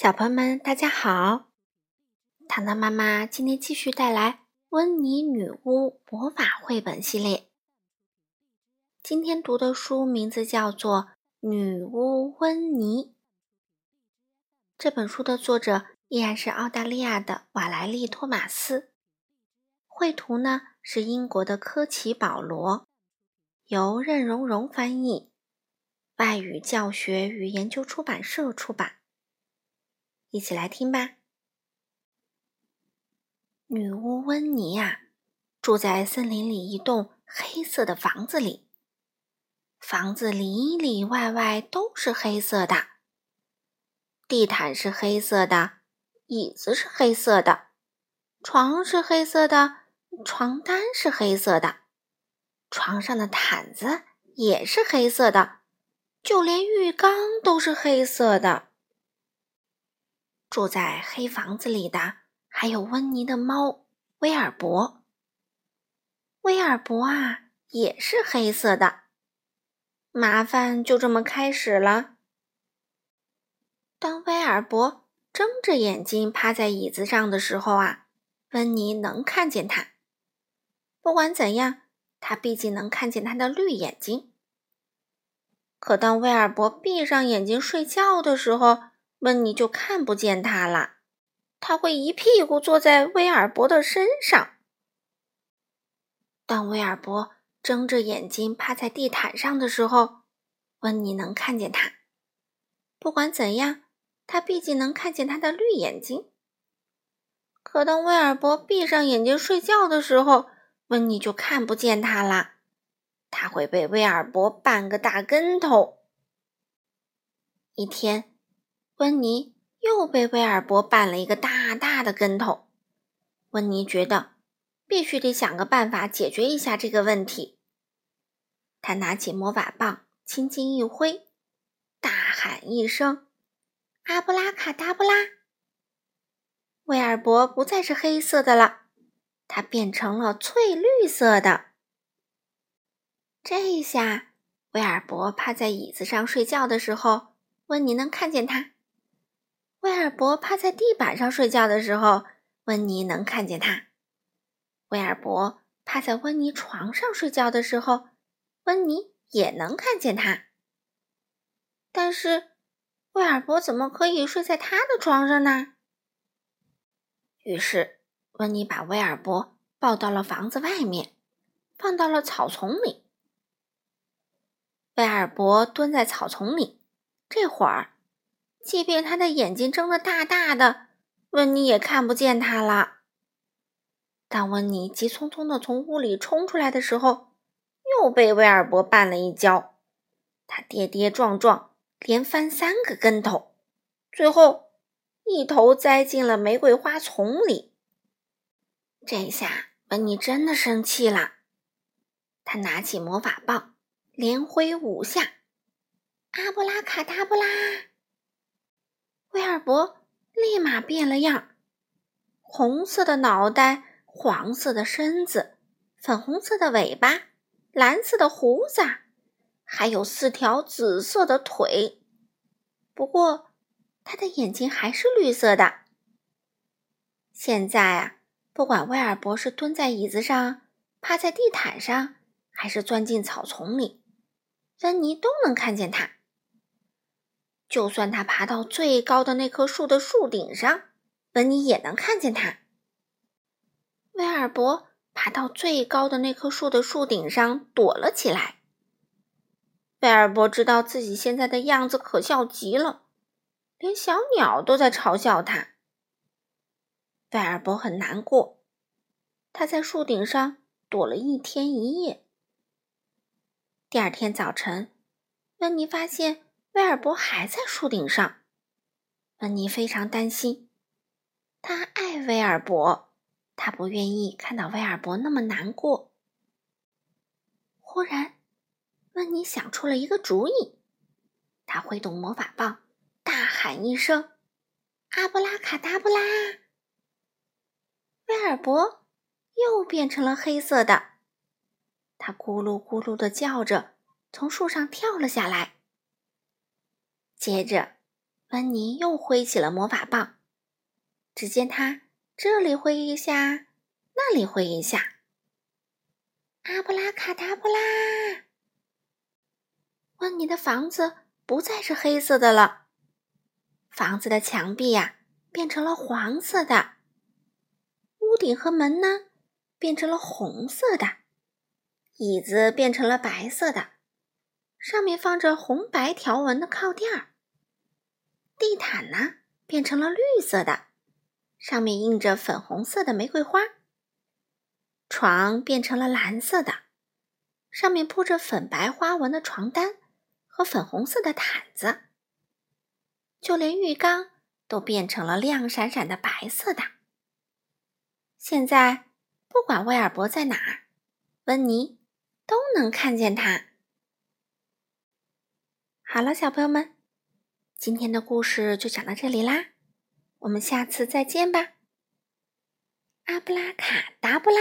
小朋友们，大家好！糖糖妈妈今天继续带来《温妮女巫魔法绘本》系列。今天读的书名字叫做《女巫温妮》。这本书的作者依然是澳大利亚的瓦莱丽·托马斯，绘图呢是英国的科奇·保罗，由任荣荣翻译，外语教学与研究出版社出版。一起来听吧。女巫温妮呀，住在森林里一栋黑色的房子里。房子里里外外都是黑色的，地毯是黑色的，椅子是黑色的，床是黑色的，床单是黑色的，床上的毯子也是黑色的，就连浴缸都是黑色的。住在黑房子里的还有温妮的猫威尔伯。威尔伯啊，也是黑色的。麻烦就这么开始了。当威尔伯睁着眼睛趴在椅子上的时候啊，温妮能看见他。不管怎样，他毕竟能看见他的绿眼睛。可当威尔伯闭上眼睛睡觉的时候，温妮就看不见他了，他会一屁股坐在威尔伯的身上。当威尔伯睁着眼睛趴在地毯上的时候，温妮能看见他。不管怎样，他毕竟能看见他的绿眼睛。可当威尔伯闭上眼睛睡觉的时候，温妮就看不见他了，他会被威尔伯绊个大跟头。一天。温妮又被威尔伯绊了一个大大的跟头。温妮觉得必须得想个办法解决一下这个问题。他拿起魔法棒，轻轻一挥，大喊一声：“阿布拉卡达布拉！”威尔伯不再是黑色的了，它变成了翠绿色的。这下，威尔伯趴在椅子上睡觉的时候，温妮能看见他。威尔伯趴在地板上睡觉的时候，温妮能看见他；威尔伯趴在温妮床上睡觉的时候，温妮也能看见他。但是，威尔伯怎么可以睡在他的床上呢？于是，温妮把威尔伯抱到了房子外面，放到了草丛里。威尔伯蹲在草丛里，这会儿。即便他的眼睛睁得大大的，温妮也看不见他了。当温妮急匆匆地从屋里冲出来的时候，又被威尔伯绊了一跤。他跌跌撞撞，连翻三个跟头，最后一头栽进了玫瑰花丛里。这下温妮真的生气了，他拿起魔法棒，连挥五下，阿布拉卡达布拉。威尔伯立马变了样，红色的脑袋，黄色的身子，粉红色的尾巴，蓝色的胡子，还有四条紫色的腿。不过，他的眼睛还是绿色的。现在啊，不管威尔伯是蹲在椅子上、趴在地毯上，还是钻进草丛里，芬妮都能看见他。就算他爬到最高的那棵树的树顶上，温妮也能看见他。威尔伯爬到最高的那棵树的树顶上躲了起来。威尔伯知道自己现在的样子可笑极了，连小鸟都在嘲笑他。威尔伯很难过，他在树顶上躲了一天一夜。第二天早晨，温妮发现。威尔伯还在树顶上，温妮非常担心。他爱威尔伯，他不愿意看到威尔伯那么难过。忽然，温妮想出了一个主意，他挥动魔法棒，大喊一声：“阿布拉卡达布拉！”威尔伯又变成了黑色的，他咕噜咕噜的叫着，从树上跳了下来。接着，温妮又挥起了魔法棒，只见他这里挥一下，那里挥一下。阿布拉卡达布拉！温妮的房子不再是黑色的了，房子的墙壁呀变成了黄色的，屋顶和门呢变成了红色的，椅子变成了白色的，上面放着红白条纹的靠垫儿。地毯呢，变成了绿色的，上面印着粉红色的玫瑰花。床变成了蓝色的，上面铺着粉白花纹的床单和粉红色的毯子。就连浴缸都变成了亮闪闪的白色的。现在，不管威尔伯在哪儿，温妮都能看见他。好了，小朋友们。今天的故事就讲到这里啦，我们下次再见吧。阿布拉卡达布拉。